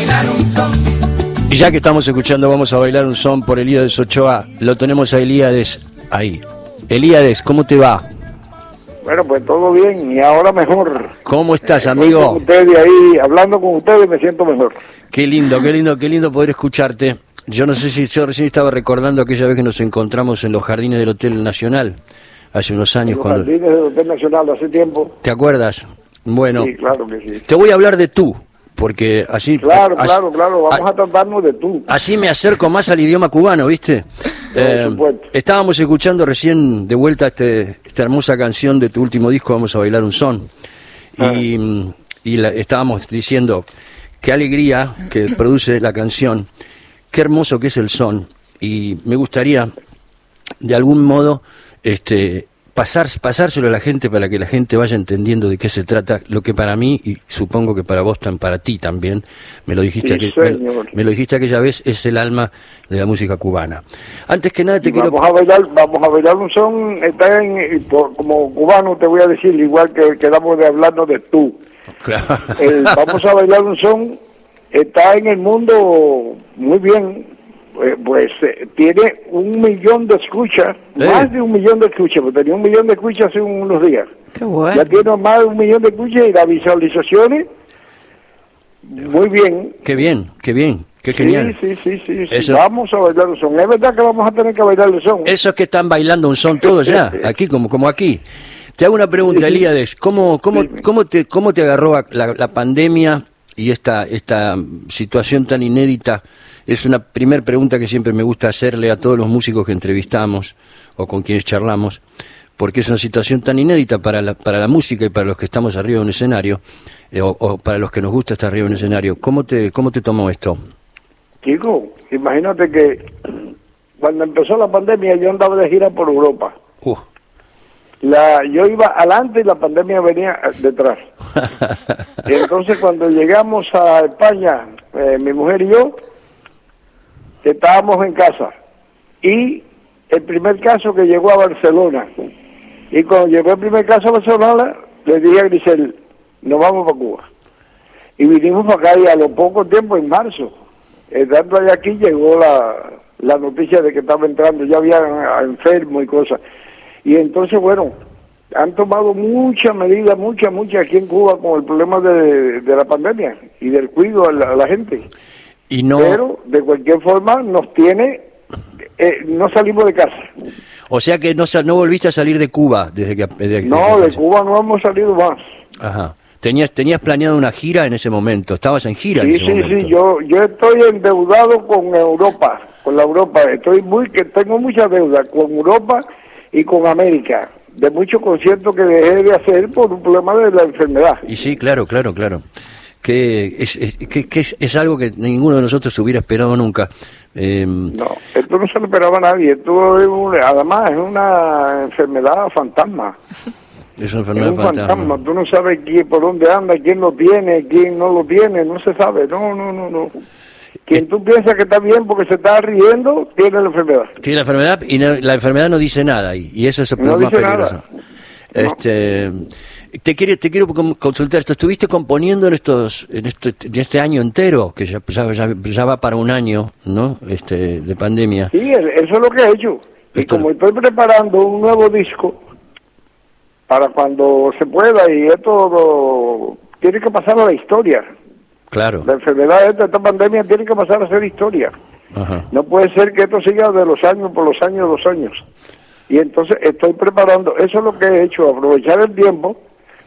bailar un son. Y ya que estamos escuchando Vamos a bailar un son por Elías Ochoa, lo tenemos a Elíades ahí. Elíades, ¿cómo te va? Bueno, pues todo bien y ahora mejor. ¿Cómo estás, Estoy amigo? Con ustedes ahí, hablando con ustedes me siento mejor. Qué lindo, qué lindo, qué lindo poder escucharte. Yo no sé si yo recién estaba recordando aquella vez que nos encontramos en los jardines del Hotel Nacional, hace unos años. Los cuando jardines del Hotel Nacional hace tiempo. ¿Te acuerdas? Bueno, Sí, claro que sí. te voy a hablar de tú, porque así... Claro, así- claro, claro. Vamos a- a tratarnos de tú. Así me acerco más al idioma cubano, ¿viste? Eh, estábamos escuchando recién de vuelta este, esta hermosa canción de tu último disco, Vamos a bailar un son. Y, mm, y la- estábamos diciendo qué alegría que produce la canción, qué hermoso que es el son. Y me gustaría, de algún modo, este, pasar, pasárselo a la gente para que la gente vaya entendiendo de qué se trata, lo que para mí, y supongo que para vos, para ti también, me lo dijiste, Sí, aquel- me lo- señor. me lo dijiste aquella vez, es el alma de la música cubana. Antes que nada te quiero... Vamos a bailar, vamos a bailar un son, está en, como cubano te voy a decir, igual que quedamos de hablarnos de tú. Claro. El vamos a bailar un son está en el mundo muy bien, pues eh, tiene un millón de escuchas, Eh. más de un millón de escuchas, porque tenía un millón de escuchas hace unos días. Qué bueno. Ya tiene más de un millón de escuchas y las visualizaciones, muy bien. Qué bien, qué bien, qué genial. Sí, sí, sí, sí, sí. Eso- Vamos a bailar un son. Es verdad que vamos a tener que bailar el son. Esos que están bailando un son todos ya, aquí como, como aquí. Te hago una pregunta, Elíades. ¿Cómo, cómo, cómo, te, ¿Cómo te agarró la pandemia y esta, esta situación tan inédita? Es una primer pregunta que siempre me gusta hacerle a todos los músicos que entrevistamos o con quienes charlamos, porque es una situación tan inédita para la, para la música y para los que estamos arriba de un escenario, eh, o, o para los que nos gusta estar arriba de un escenario. ¿Cómo te, cómo te tomó esto? Chico, imagínate que cuando empezó la pandemia yo andaba de gira por Europa. Uh. La, yo iba adelante y la pandemia venía eh, detrás. Y entonces cuando llegamos a España, eh, mi mujer y yo, estábamos en casa. Y el primer caso que llegó a Barcelona. Y cuando llegó el primer caso a Barcelona, le dije a Grisel, nos vamos para Cuba. Y vinimos para acá y a lo poco tiempo, en marzo, estando allá aquí, llegó la, la noticia de que estaba entrando, ya había enfermos y cosas. Y entonces, bueno, han tomado muchas medidas, muchas, muchas aquí en Cuba con el problema de, de la pandemia y del cuidado a la, a la gente. Y no, Pero, de cualquier forma, nos tiene, eh, no salimos de casa. o sea que no, no volviste a salir de Cuba desde que... desde- No, de Cuba no hemos salido más. Ajá. Tenías, tenías planeado una gira en ese momento, estabas en gira en Sí, ese sí, momento. sí, yo, yo estoy endeudado con Europa, con la Europa. Estoy muy, que tengo mucha deuda con Europa y con América, de muchos conciertos que dejé de hacer por un problema de la enfermedad. Y sí, claro, claro, claro. Que es, es- que, que es, es algo que ninguno de nosotros hubiera esperado nunca. Eh, No, esto no se lo esperaba a nadie. Esto es un- además es una enfermedad fantasma. es una Es enfermedad un fantasma. fantasma. Tú no sabes quién, por dónde anda, quién lo tiene, quién no lo tiene, no se sabe. No, no, no, no. Quien tú piensas que está bien porque se está riendo, tiene la enfermedad. Tiene la enfermedad y no- la enfermedad no dice nada y, y eso es lo No más peligroso. nada. Este, te quiero, te quiero consultar esto. ¿Estuviste componiendo en estos, en este, en este año entero, que ya, ya, ya- ya va para un año, ¿no? Este, de pandemia. Sí, es- eso es lo que he hecho. Y como estoy preparando un nuevo disco para cuando se pueda y esto tiene que pasar a la historia. Claro. La enfermedad esta, esta pandemia tiene que pasar a ser historia. Ajá. No puede ser que esto siga de los años por los años, los años. Y entonces estoy preparando, eso es lo que he hecho, aprovechar el tiempo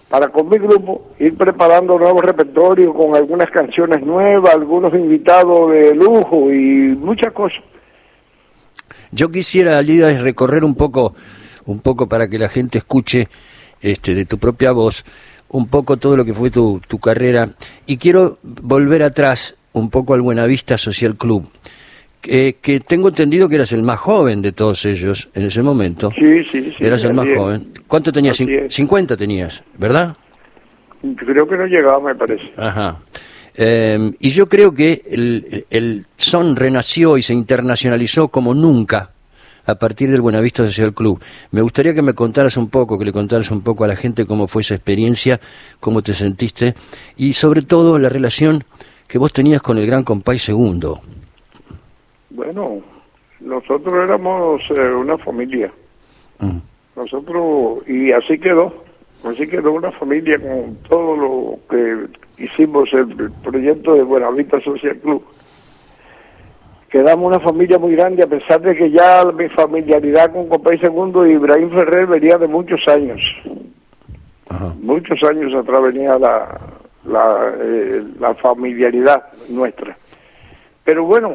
para con mi grupo ir preparando nuevos repertorios con algunas canciones nuevas, algunos invitados de lujo y muchas cosas. Yo quisiera, Lida, recorrer un poco, un poco para que la gente escuche este, de tu propia voz, un poco todo lo que fue tu, tu carrera. Y quiero volver atrás un poco al Buenavista Social Club, que, que tengo entendido que eras el más joven de todos ellos en ese momento. Sí, sí, sí. eras el más joven. ¿Cuánto tenías? Cin- es. 50 tenías, ¿verdad? Creo que no llegaba, me parece. Ajá. Eh, y yo creo que el, el son renació y se internacionalizó como nunca a partir del Buenavista Social Club. Me gustaría que me contaras un poco, que le contaras un poco a la gente cómo fue esa experiencia, cómo te sentiste y sobre todo la relación que vos tenías con el gran compay segundo. Bueno, nosotros éramos eh, una familia. Mm. Nosotros, y así quedó, así quedó una familia con todo lo que hicimos el proyecto de Buenavista Social Club. Quedamos una familia muy grande, a pesar de que ya mi familiaridad con Compay Segundo y Ibrahim Ferrer venía de muchos años. Ajá. Muchos años atrás venía la, la, eh, la familiaridad nuestra. Pero bueno,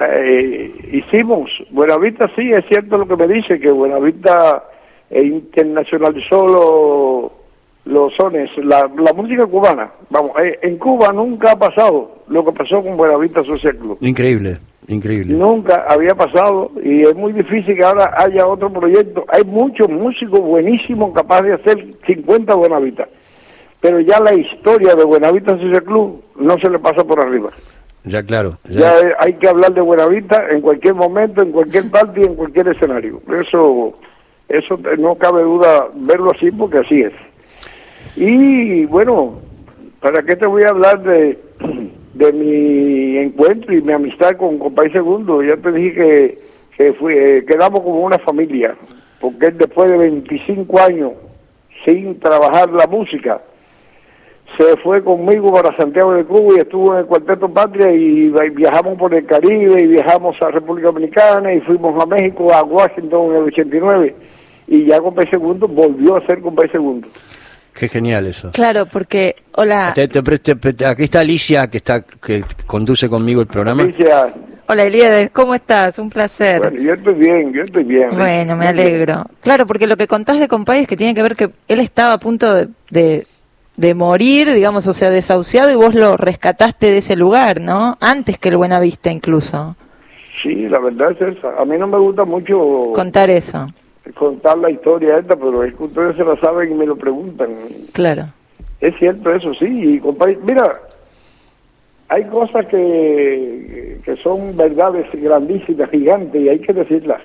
eh, hicimos, Buenavista sí, es cierto lo que me dice, que Buenavista eh, internacionalizó lo- los sones, la, la música cubana. Vamos, eh, en Cuba nunca ha pasado lo que pasó con Buenavista Social Club. Increíble, increíble. Nunca había pasado y es muy difícil que ahora haya otro proyecto. Hay muchos músicos buenísimos capaces de hacer 50 Buenavista, pero ya la historia de Buenavista Social Club no se le pasa por arriba. Ya claro. Ya Ya, eh, hay que hablar de Buenavista en cualquier momento, en cualquier parte y en cualquier escenario. Eso, eso no cabe duda verlo así porque así es. Y bueno, ¿para qué te voy a hablar de, de mi encuentro y mi amistad con Compay Segundo? Ya te dije que, que fui, eh, quedamos como una familia, porque él después de 25 años sin trabajar la música, se fue conmigo para Santiago de Cuba y estuvo en el Cuarteto Patria y vi- viajamos por el Caribe y viajamos a República Dominicana y fuimos a México, a Washington en el 89 y ya Compay Segundo volvió a ser Compay Segundo. Qué genial eso. Claro, porque, hola, Te- te- te- te- aquí está Alicia, que está que conduce conmigo el programa. Ah, hola Elías, ¿cómo estás? Un placer. bueno, yo estoy bien, yo estoy bien. Bueno, me alegro. Claro, porque lo que contás de Compay es que tiene que ver que él estaba a punto de, de, de morir, digamos, o sea, desahuciado y vos lo rescataste de ese lugar, ¿no? Antes que el Buenavista incluso. Sí, la verdad es esa. A mí no me gusta mucho Contar eso, contar la historia esta, pero es que ustedes se la saben y me lo preguntan. claro. Es cierto eso, sí. Y compadre, mira, hay cosas que, que son verdades grandísimas, gigantes, y hay que decirlas.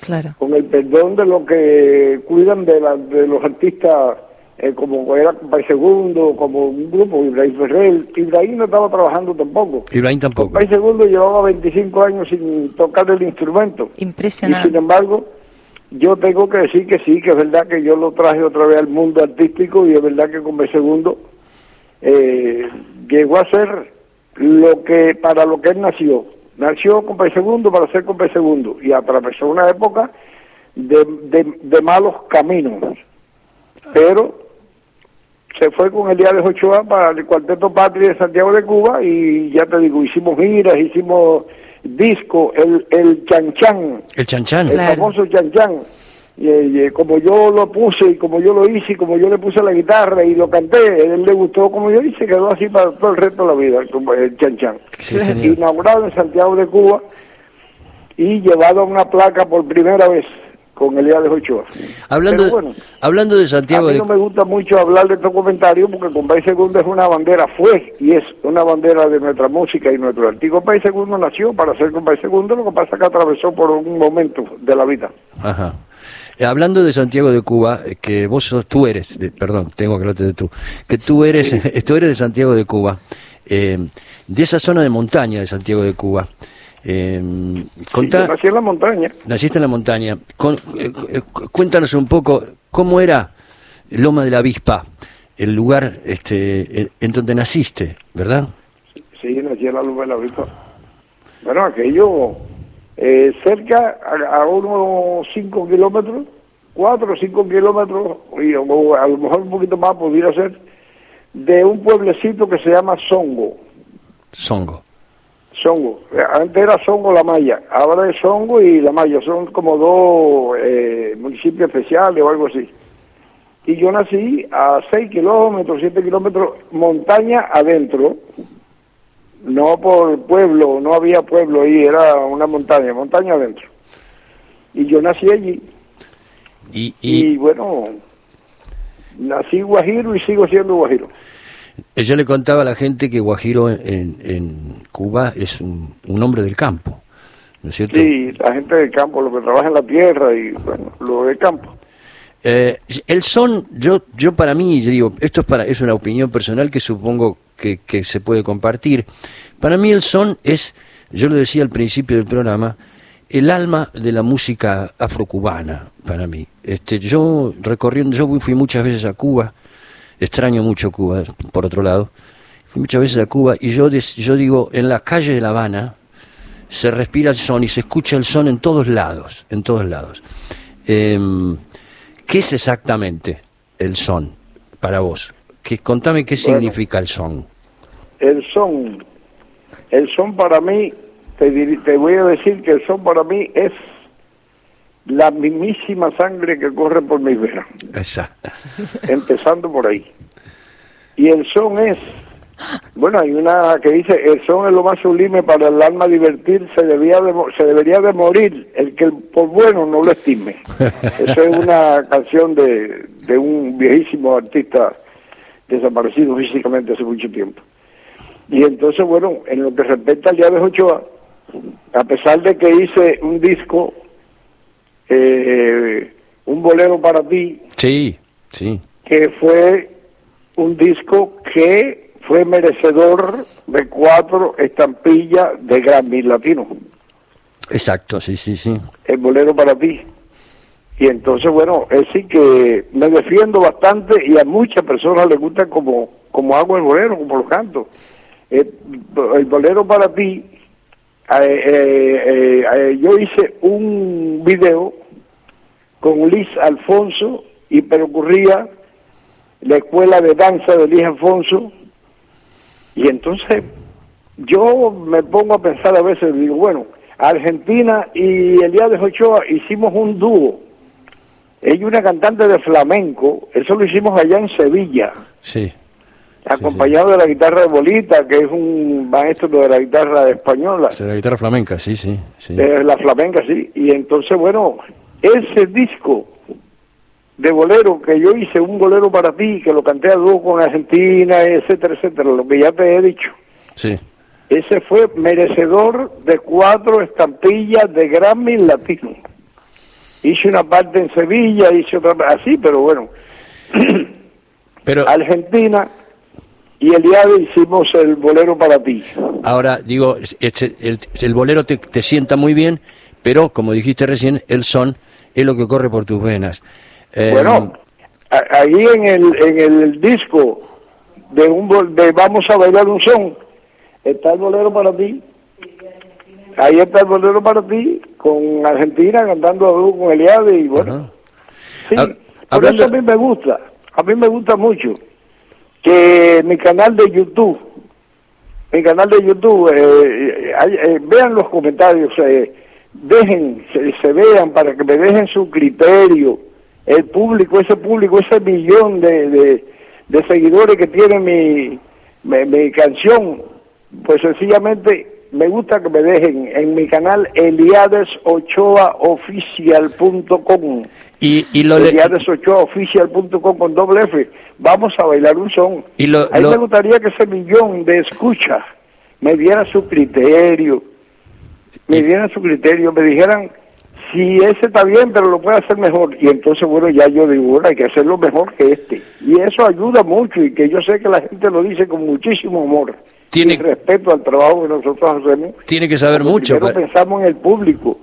Claro. Con el perdón de los que cuidan de, la, de los artistas, eh, como era Compay Segundo, como un grupo, Ibrahim Ferrer. Ibrahim no estaba trabajando tampoco. Ibrahim tampoco. Compay Segundo llevaba 25 años sin tocar el instrumento. Y Impresionante. sin embargo, yo tengo que decir que sí, que es verdad que yo lo traje otra vez al mundo artístico y es verdad que con segundo eh, llegó a ser lo que para lo que él nació. Nació con segundo para ser con segundo y atravesó una época de, de, de malos caminos. Pero se fue con el día de Ochoa para el Cuarteto Patria de Santiago de Cuba y ya te digo, hicimos giras, hicimos disco, el, el Chan Chan, El chanchan. el Claro. famoso Chan Chan. Y, y, como yo lo puse y como yo lo hice y como yo le puse la guitarra y lo canté, a él le gustó como yo hice, quedó así para todo el resto de la vida, como el Chan Chan. Qué genial. Inaugurado en Santiago de Cuba y llevado a una placa por primera vez con Elías Ochoa. Hablando, Pero bueno, hablando de a Santiago mí de no me gusta mucho hablar de estos comentarios porque Compay Segundo es una bandera, fue y es una bandera de nuestra música y nuestro. Y Compay Segundo nació para ser Compay Segundo, lo que pasa es que atravesó por un momento de la vida. Ajá. Eh, Hablando de Santiago de Cuba, eh, que vos sos, tú eres, de- perdón, tengo que hablarte de tú, que tú eres, tú eres de Santiago de Cuba, eh, de esa zona de montaña de Santiago de Cuba. Eh, contá- nací en la montaña. naciste en la montaña. Con- eh, eh, cu- cuéntanos un poco cómo era Loma de la Avispa, el lugar este, en, donde naciste, ¿verdad? Sí, nací en la luz de la Vista. Bueno, aquello eh, cerca, a, a unos 5 kilómetros, 4 o 5 kilómetros, y, o a lo mejor un poquito más podría ser, de un pueblecito que se llama Songo. Songo. Songo. Antes era Songo La Maya, ahora es Songo y La Maya. Son como dos eh, municipios especiales o algo así. Y yo nací a 6 kilómetros, 7 kilómetros, montaña adentro. No por pueblo, no había pueblo ahí, era una montaña, montaña adentro. Y yo nací allí. Y, Y, y bueno, nací guajiro y sigo siendo guajiro. Yo le contaba a la gente que Guajiro en, en- en Cuba es un, un hombre del campo, ¿no es cierto? Sí, la gente del campo, lo que trabaja en la tierra y bueno, lo del campo. Eh, el son, yo, yo para mí, yo digo, esto es para, es una opinión personal que supongo que, que se puede compartir. Para mí el son es, yo lo decía al principio del programa, el alma de la música afrocubana para mí. Este, yo recorriendo, yo fui muchas veces a Cuba, extraño mucho Cuba, por otro lado, fui muchas veces a Cuba y yo, yo digo, en las calles de La Habana se respira el son y se escucha el son en todos lados, en todos lados. Em, ¿Qué es exactamente el son para vos? Que, contame qué Bueno. significa el son. El son, el son para mí, te, te voy a decir que el son para mí es la mismísima sangre que corre por mis venas, Esa. empezando por ahí. Y el son es, bueno, hay una que dice, el son es lo más sublime para el alma divertir, se, debía de, se debería de morir el que por bueno no lo estime. Esa es una canción de, de un viejísimo artista desaparecido físicamente hace mucho tiempo. Y entonces, bueno, en lo que respecta al Llaves Ochoa, a pesar de que hice un disco, eh, un bolero para ti, Sí, sí. que fue un disco que fue merecedor de cuatro estampillas de Grammy Latino, Exacto, sí, sí, sí. el bolero para ti. Y entonces, bueno, es sí que me defiendo bastante y a muchas personas les gusta como, como hago el bolero, como lo canto. El, el bolero para ti, eh, eh, eh, eh, yo hice un video con Liz Alfonso y percurría la escuela de danza de Liz Alfonso y entonces yo me pongo a pensar a veces, digo, bueno, Argentina y Elías Ochoa hicimos un dúo. Ella una cantante de flamenco, eso lo hicimos allá en Sevilla, Sí. Acompañado de la guitarra de Bolita, que es un maestro de la guitarra española, Es la guitarra flamenca, sí, sí. sí. de la flamenca, sí. Y entonces, bueno, ese disco de bolero que yo hice, un bolero para ti, que lo canté a dúo con Argentina, etcétera, etcétera, lo que ya te he dicho. Sí. Ese fue merecedor de cuatro estampillas de Grammy Latino. Hice una parte en Sevilla, hice otra así, pero bueno. Pero Argentina y Eliade hicimos el bolero para ti. ahora, digo, es- es- el, el bolero te, te sienta muy bien, pero como dijiste recién, el son es lo que corre por tus venas. Eh, Bueno, a- ahí en el, en el disco de, un, bol- de Vamos a bailar un son, está el bolero para ti. Ahí está el bolero para ti, con Argentina cantando a dúo con Eliade y bueno. Sí, Ha- por hablando- eso a mí me gusta, a mí me gusta mucho que mi canal de YouTube, mi canal de YouTube, eh, hay- eh, vean los comentarios, eh, dejen, se, se vean para que me dejen su criterio, el público, ese público, ese millón de, de, seguidores que tiene mi, mi canción, pues sencillamente me gusta que me dejen en mi canal eliadesochoaoficial.com y, y lo eliadesochoaoficial.com con doble F. Vamos a bailar un son. Y lo- Ahí lo- me gustaría que ese millón de escuchas me diera su criterio, me dieran su criterio, me dijeran si ese está bien, pero lo puede hacer mejor. Y entonces, bueno, ya yo digo, bueno, hay que hacerlo mejor que este. Y eso ayuda mucho y que yo sé que la gente lo dice con muchísimo amor. Tiene- Y respeto al trabajo que nosotros hacemos. tiene que saber mucho. Primero pensamos en el público.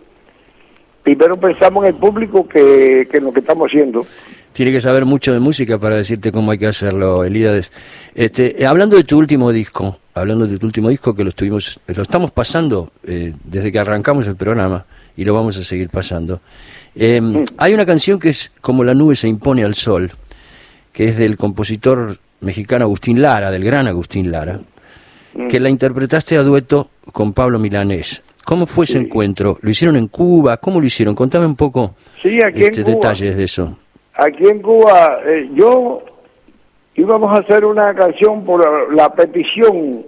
Primero pensamos en el público que, que en lo que estamos haciendo. Tiene que saber mucho de música para decirte cómo hay que hacerlo, Elíades. Este, eh, hablando de tu último disco, hablando de tu último disco que lo estuvimos, lo estamos pasando eh, desde que arrancamos el programa y lo vamos a seguir pasando. Eh, Hay una canción que es como la nube se impone al sol, que es del compositor mexicano Agustín Lara, del gran Agustín Lara, que la interpretaste a dueto con Pablo Milanés. ¿Cómo fue ese encuentro? ¿Lo hicieron en Cuba? ¿Cómo lo hicieron? Contame un poco Sí, aquí este, en Cuba. detalles de eso. Aquí en Cuba, eh, yo íbamos a hacer una canción por la petición.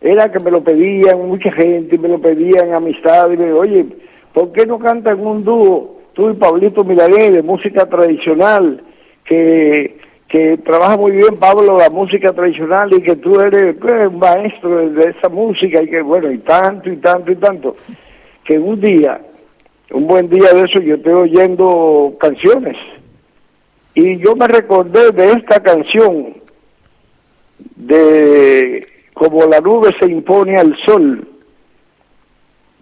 Era que me lo pedían mucha gente, me lo pedían amistad. Y me oye, ¿por qué no cantan un dúo tú y Pablito Milagué de música tradicional? Que, que trabaja muy bien Pablo la música tradicional y que tú eres pues, un maestro de, esa música y que bueno, y tanto y tanto y tanto. Que un día, un buen día de eso, yo estoy oyendo canciones y yo me recordé de esta canción de como la nube se impone al sol,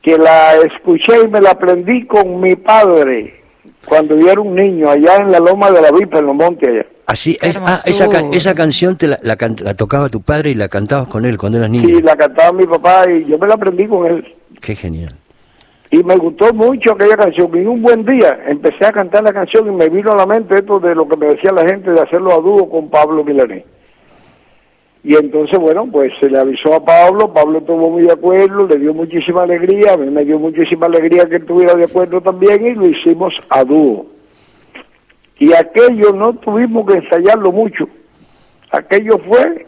que la escuché y me la aprendí con mi padre cuando yo era un niño allá en la loma de la Vipa, en los montes allá. Así, es- ah, esa, esa canción te la, la can- la tocaba tu padre y la cantabas con él cuando eras niño. Sí, la cantaba mi papá y yo me la aprendí con él. Qué genial. Y me gustó mucho aquella canción. Y un buen día empecé a cantar la canción y me vino a la mente esto de lo que me decía la gente de hacerlo a dúo con Pablo Milanés. Y entonces, bueno, pues se le avisó a Pablo, Pablo estuvo muy de acuerdo, le dio muchísima alegría, a mí me dio muchísima alegría que él estuviera de acuerdo también y lo hicimos a dúo. Y aquello no tuvimos que ensayarlo mucho. Aquello fue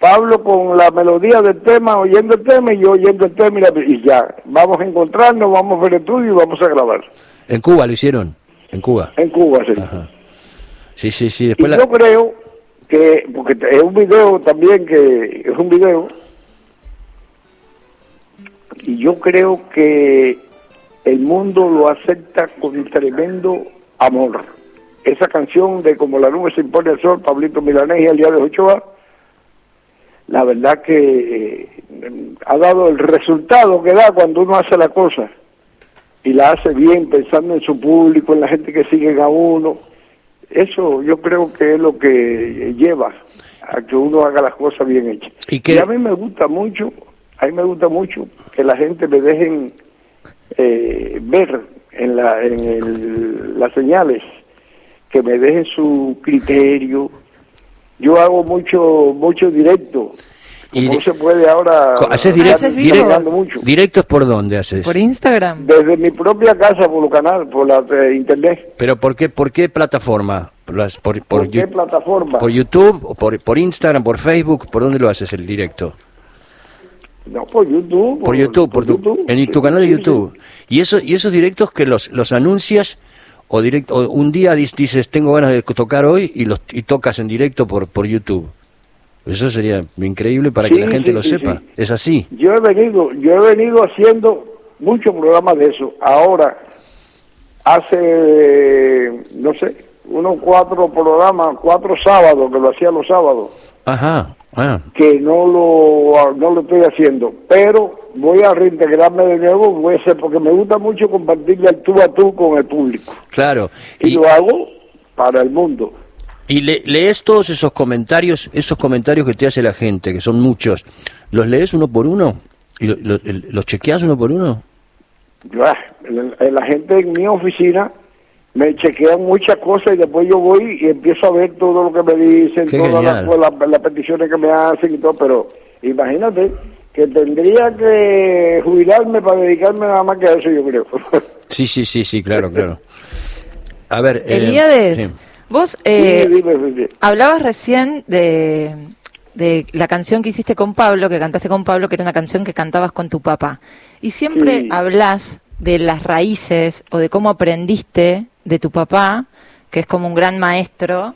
Pablo con la melodía del tema, oyendo el tema y yo oyendo el tema y, la- y ya, vamos a encontrarnos, vamos a ver el estudio y vamos a grabar. En Cuba lo hicieron. En Cuba. En Cuba, sí. Ajá. Sí, sí, sí. Y Después la- yo creo que, porque es un video también que es un video, y yo creo que el mundo lo acepta con tremendo amor. Esa canción de Como la nube se impone al sol, Pablito Milanés y de Ochoa, la verdad que eh, ha dado el resultado que da cuando uno hace la cosa y la hace bien pensando en su público, en la gente que sigue a uno. Eso yo creo que es lo que lleva a que uno haga las cosas bien hechas. ¿Y qué- a mí me gusta mucho, a mí me gusta mucho que la gente me dejen eh, ver en, la, en el- las señales, que me dejen su criterio. Yo hago mucho mucho directo. Y se puede ahora... ¿Haces direct- directos por dónde haces? Por Instagram. Desde mi propia casa, por los canales, por la eh, internet. Pero ¿por qué, por qué plataforma? ¿Por, las- por, por ¿Por qué plataforma? por YouTube, o por, por Instagram, por Facebook? ¿Por dónde lo haces el directo? No, por YouTube. Por YouTube, por tu, en tu canal de Sí, sí. YouTube. Y eso y esos directos que los los anuncias o directo o un día dices tengo ganas de tocar hoy y los y tocas en directo por por YouTube. Eso sería increíble para que la gente sí, lo sí, sepa. Es así. Yo he venido, yo he venido haciendo muchos programas de eso. Ahora, hace, no sé, unos cuatro programas, cuatro sábados, que lo hacía los sábados, Ajá. Ah. que no lo, no lo estoy haciendo. Pero voy a reintegrarme de nuevo, voy a hacer, porque me gusta mucho compartirle el tú a tú con el público. Claro. Y, Y, lo hago para el mundo. Y le- lees todos esos comentarios, esos comentarios que te hace la gente, que son muchos. ¿Los lees uno por uno? ¿Y lo- lo- el- los chequeas uno por uno? Ah, la, gente en mi oficina me chequean muchas cosas y después yo voy y empiezo a ver todo lo que me dicen, Qué todas las, genial. las- las peticiones que me hacen y todo, pero imagínate que tendría que jubilarme para dedicarme nada más que a eso, yo creo. Sí, sí, sí, sí, claro, claro. A ver, eh, Elíades, sí. Vos eh, Sí, dime, dime. hablabas recién de, de la canción que hiciste con Pablo, que cantaste con Pablo, que era una canción que cantabas con tu papá. Y siempre Sí. hablas de las raíces o de cómo aprendiste de tu papá, que es como un gran maestro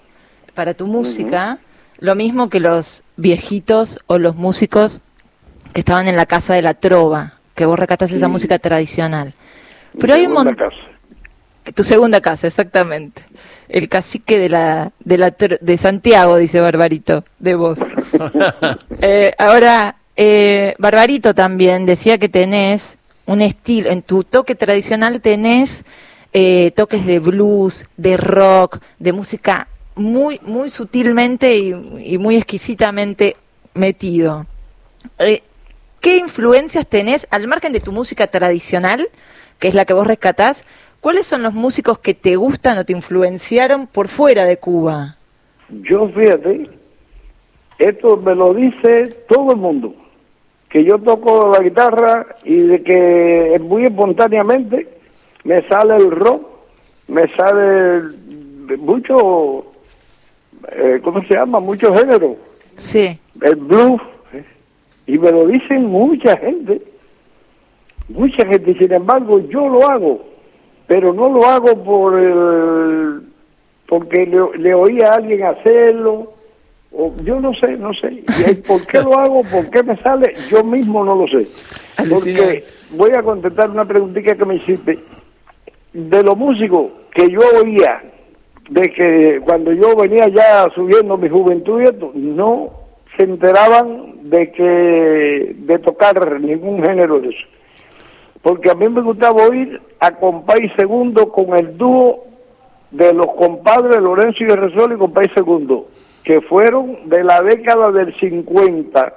para tu música, lo mismo que los viejitos o los músicos que estaban en la casa de la trova, que vos recataste esa música tradicional. Pero hay un montón... Tu segunda casa, exactamente. El cacique de la de la de Santiago, dice Barbarito, de vos. Eh, ahora, eh, Barbarito también decía que tenés un estilo, en tu toque tradicional tenés eh, toques de blues, de rock, de música muy, muy sutilmente y, y muy exquisitamente metido. Eh, ¿Qué influencias tenés, al margen de tu música tradicional, que es la que vos rescatás, cuáles son los músicos que te gustan o te influenciaron por fuera de Cuba? Yo, fíjate, esto me lo dice todo el mundo, que yo toco la guitarra y de que muy espontáneamente me sale el rock, me sale mucho, eh, ¿cómo se llama? Mucho género, Sí, el blues, eh, y me lo dicen mucha gente, mucha gente, sin embargo yo lo hago, pero no lo hago por el, porque le, le oí a alguien hacerlo, o yo no sé, no sé, y por qué lo hago, por qué me sale, yo mismo no lo sé, porque voy a contestar una preguntita que me hiciste, de los músicos que yo oía, de que cuando yo venía ya subiendo mi juventud y esto, no se enteraban de que de tocar ningún género de eso. Porque a mí me gustaba oír a Compay Segundo con el dúo de los compadres Lorenzo y Resol y Compay Segundo, que fueron de la década del 50.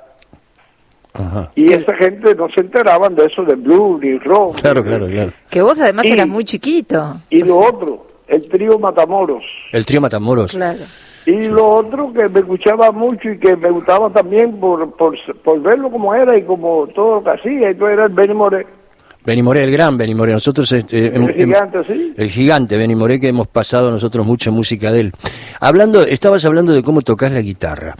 Ajá. Y esa gente no se enteraban de eso, de blues ni rock. Claro, claro, claro. Que vos además Y- eras muy chiquito. Y lo otro, el trío Matamoros. El trío Matamoros. Claro. Y lo otro que me escuchaba mucho y que me gustaba también por, por, por verlo como era y como todo lo que hacía, y todo era el Benny Moré, Benny Moré, el gran Benny Moré. Nosotros, este, el em- em- gigante, ¿sí? el gigante Benny Moré, que hemos pasado nosotros mucha música de él. Hablando, estabas hablando de cómo tocas la guitarra.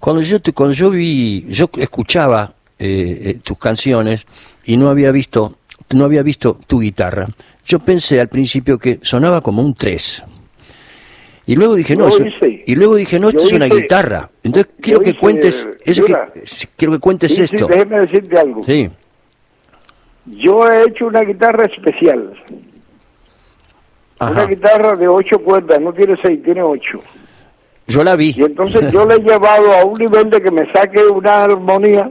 Cuando yo te, cuando yo vi, yo escuchaba eh, eh, tus canciones y no había visto, no había visto tu guitarra. Yo pensé al principio que sonaba como un 3. Y luego dije, no, y luego dije, no, esto es una guitarra. Entonces quiero que cuentes, eso que, quiero que cuentes esto. déjeme decirte algo. Sí, Yo he hecho una guitarra especial, una guitarra de ocho cuerdas, no tiene seis, tiene ocho. Yo la vi. Y entonces yo le he llevado a un nivel de que me saque una armonía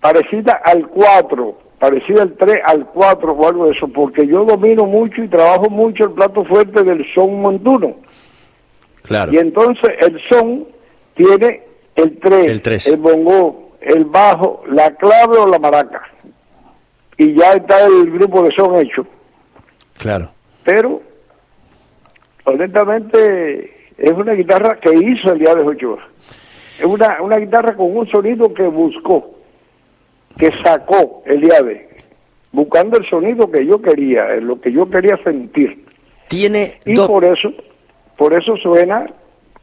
parecida al 4, parecida al 3, al 4 o algo de eso, porque yo domino mucho y trabajo mucho el plato fuerte del son montuno. Claro. Y entonces el son tiene el 3, El tres. el bongo, el bajo, la clave o la maraca. Y ya está el grupo de son hecho. Claro. Pero, honestamente, es una guitarra que hizo el día de Ochoa. Es una, una guitarra con un sonido que buscó, que sacó el día de, buscando el sonido que yo quería, lo que yo quería sentir. Tiene Y por eso, por eso suena,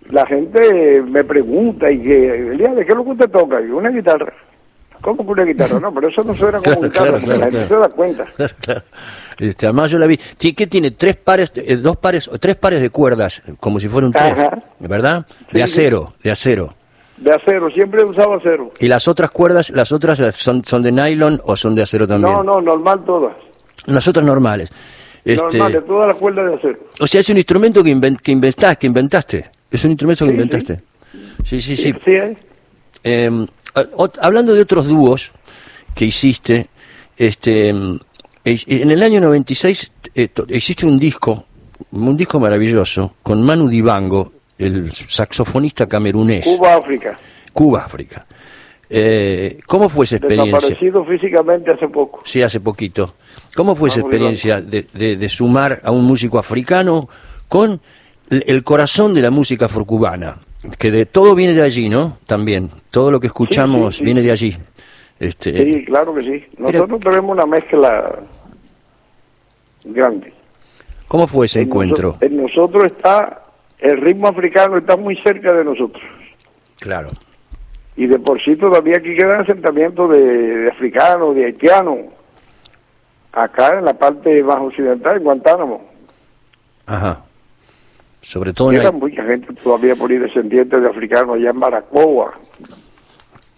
la gente me pregunta, y que, Eliade, ¿qué es lo que usted toca? Y una guitarra. ¿Cómo que una guitarra? No, pero eso no suena como Claro, guitarra, claro, porque la claro, gente claro. se da cuenta. Claro, claro. Este, además yo la vi. Ti- ¿Qué tiene? Tres pares, eh, dos pares, o tres pares de cuerdas, como si fuera un tres, Ajá. ¿verdad? De Sí, acero, de acero. De acero, siempre usaba acero. Y las otras cuerdas, las otras son, son de nylon o son de acero también. No, no, normal todas. Las otras normales. Este, Normal, de todas las cuerdas de acero. o sea, es un instrumento que, inven- que inventaste, que inventaste. Es un instrumento que Sí, inventaste. Sí, sí, sí. Sí, ¿eh? Hablando de otros dúos que hiciste, este, es- en el año 96 eh, hiciste un disco, un disco maravilloso, con Manu Dibango, el saxofonista camerunés, Cuba, África. Cuba, África. Eh, ¿Cómo fue esa experiencia? Desaparecido físicamente hace poco. Sí, hace poquito. ¿Cómo fue esa experiencia de, de- de sumar a un músico africano con el, el corazón de la música afrocubana? Que de todo viene de allí, ¿no? También. Todo lo que escuchamos sí, sí. viene de allí. Este, Sí, claro que sí. Nosotros tenemos una mezcla grande. ¿Cómo fue ese En encuentro? noso- en nosotros está, el ritmo africano está muy cerca de nosotros. Claro. Y de por sí todavía aquí quedan asentamientos de, de africanos, de haitianos. Acá en la parte más occidental, en Guantánamo. Ajá. Sobre todo en Queda la- mucha gente todavía descendientes de africanos allá en Baracoa.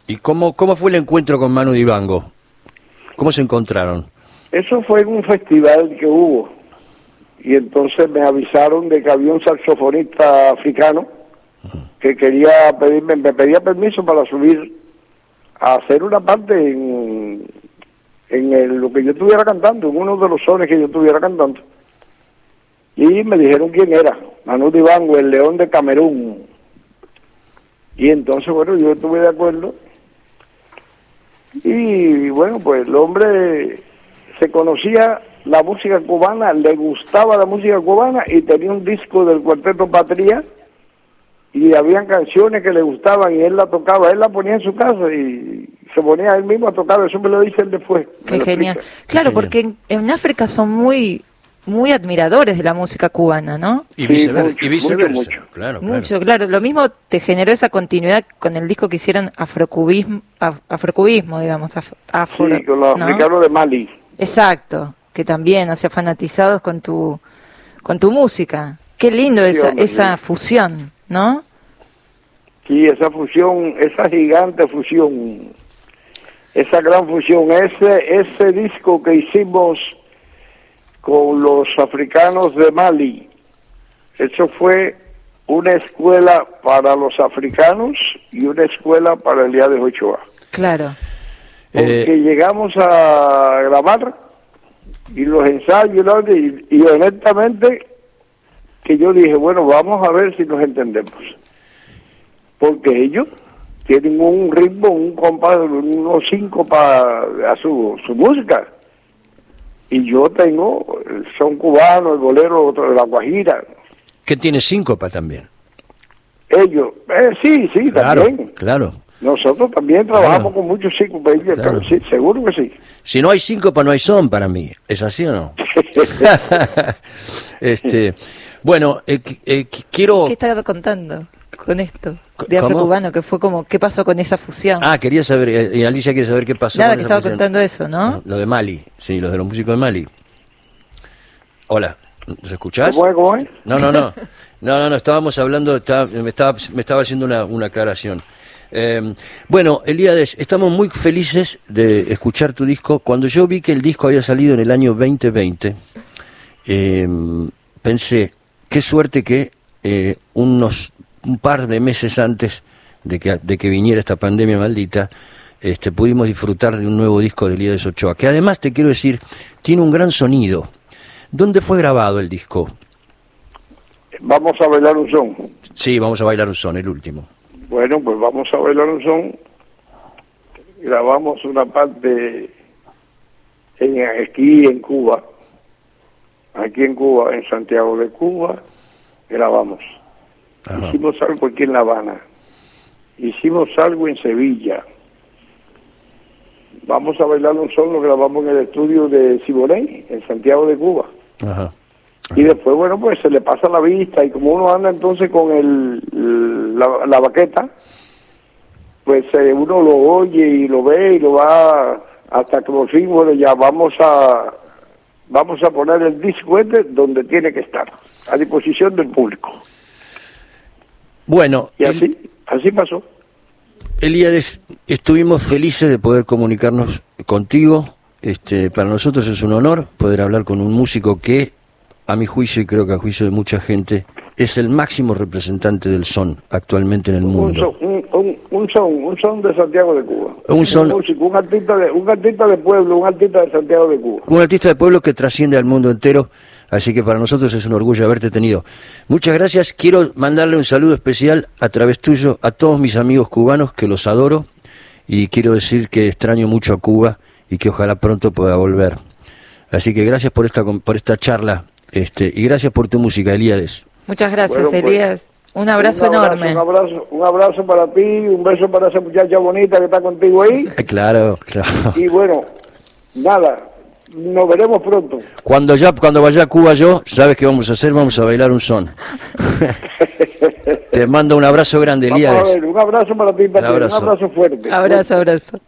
¿Y cómo, cómo fue el encuentro con Manu Dibango? ¿Cómo se encontraron? Eso fue en un festival que hubo. Y entonces me avisaron de que había un saxofonista africano que quería pedirme, me pedía permiso para subir a hacer una parte en, en el- lo que yo estuviera cantando, en uno de los sones que yo estuviera cantando. Y me dijeron quién era, Manu Dibango, el león de Camerún. Y entonces, bueno, yo estuve de acuerdo. Y bueno, pues el hombre se conocía la música cubana, le gustaba la música cubana y tenía un disco del Cuarteto Patria y habían canciones que le gustaban y él la tocaba, él la ponía en su casa y se ponía él mismo a tocar, eso me lo dice él después. Qué genial. explica. Claro, genial. porque en, en África son muy muy admiradores de la música cubana, ¿no? Y Sí, viceversa. mucho, y viceversa. mucho, mucho. Claro, claro. Mucho, claro. Lo mismo te generó esa continuidad con el disco que hicieron afrocubismo, af- afrocubismo digamos, af- afro, Sí, con los ¿no? africanos de Mali. Exacto, que también, o sea, fanatizados con tu con tu música. Qué lindo Sí, esa hombre, esa sí. fusión, ¿no? Sí, esa fusión, esa gigante fusión, esa gran fusión, ese, ese disco que hicimos con los africanos de Mali, eso fue una escuela para los africanos y una escuela para el día de Ochoa. Claro. Porque Eh, llegamos a grabar y los ensayos y, y honestamente que yo dije, bueno, vamos a ver si nos entendemos. Porque ellos tienen un ritmo, un compás, unos cinco para a su, su música. Y yo tengo el son cubano, el bolero, otro de la guajira. que tiene síncopa también. Ellos, eh, sí, sí, Claro, también. claro. Nosotros también trabajamos Claro. con muchos cinco países, Claro. sí, seguro que sí. Si no hay síncopa, no hay son para mí. ¿Es así o no? este, bueno, eh, eh, qu- quiero... ¿Qué estaba contando con esto? De ¿cómo? afrocubano, que fue como, ¿qué pasó con esa fusión? Ah, quería saber, eh, y Alicia quiere saber qué pasó. Nada, con que esa estaba fusión. contando eso, ¿no? Lo de Mali, sí, los de los músicos de Mali. Hola, ¿nos escuchás? ¿Cómo es, cómo es? No, no, no. No, no, no, estábamos hablando, estaba- me, estaba, me estaba haciendo una, una aclaración. Eh, bueno, Elíades, estamos muy felices de escuchar tu disco. Cuando yo vi que el disco había salido en el año 2020, eh, pensé, qué suerte que eh, unos un par de meses antes de que, de que viniera esta pandemia maldita, este, pudimos disfrutar de un nuevo disco de Elías Ochoa, que además te quiero decir, tiene un gran sonido. ¿Dónde fue grabado el disco? Vamos a bailar un son. Sí, vamos a bailar un son, el último. Bueno, pues vamos a bailar un son. Grabamos una parte en, aquí en Cuba. Aquí en Cuba, en Santiago de Cuba, grabamos. Ajá. Hicimos algo aquí en La Habana. Hicimos algo en Sevilla. Vamos a bailar un son, lo grabamos en el estudio de Siboney, en Santiago de Cuba. Ajá. Y después, bueno, pues se le pasa la vista y como uno anda entonces con el, la, la baqueta, pues eh, uno lo oye y lo ve y lo va hasta que por fin, bueno, ya vamos a vamos a poner el disco este donde tiene que estar, a disposición del público. Bueno, Y el- así, así pasó. Elíades, estuvimos felices de poder comunicarnos contigo. Este, para nosotros es un honor poder hablar con un músico que, a mi juicio y creo que a juicio de mucha gente, es el máximo representante del son actualmente en el Un mundo. son, un, un, un son, un son de Santiago de Cuba. Un son- músico, un artista de, un artista de pueblo, un artista de Santiago de Cuba. Un artista de pueblo que trasciende al mundo entero, así que para nosotros es un orgullo haberte tenido. Muchas gracias. Quiero mandarle un saludo especial a través tuyo a todos mis amigos cubanos, que los adoro, y quiero decir que extraño mucho a Cuba y que ojalá pronto pueda volver. Así que gracias por esta, por esta charla este, y gracias por tu música, Elíades. Muchas gracias, Bueno, pues, Elías. Un abrazo, un enorme. Un abrazo, un abrazo para ti, un beso para esa muchacha bonita que está contigo ahí. Claro, claro. Y bueno, nada, nos veremos pronto. Cuando ya cuando vaya a Cuba yo, ¿sabes qué vamos a hacer? Vamos a bailar un son. Te mando un abrazo grande, Elías. un abrazo para ti, para ti, abrazo. un abrazo fuerte. Abrazo, abrazo.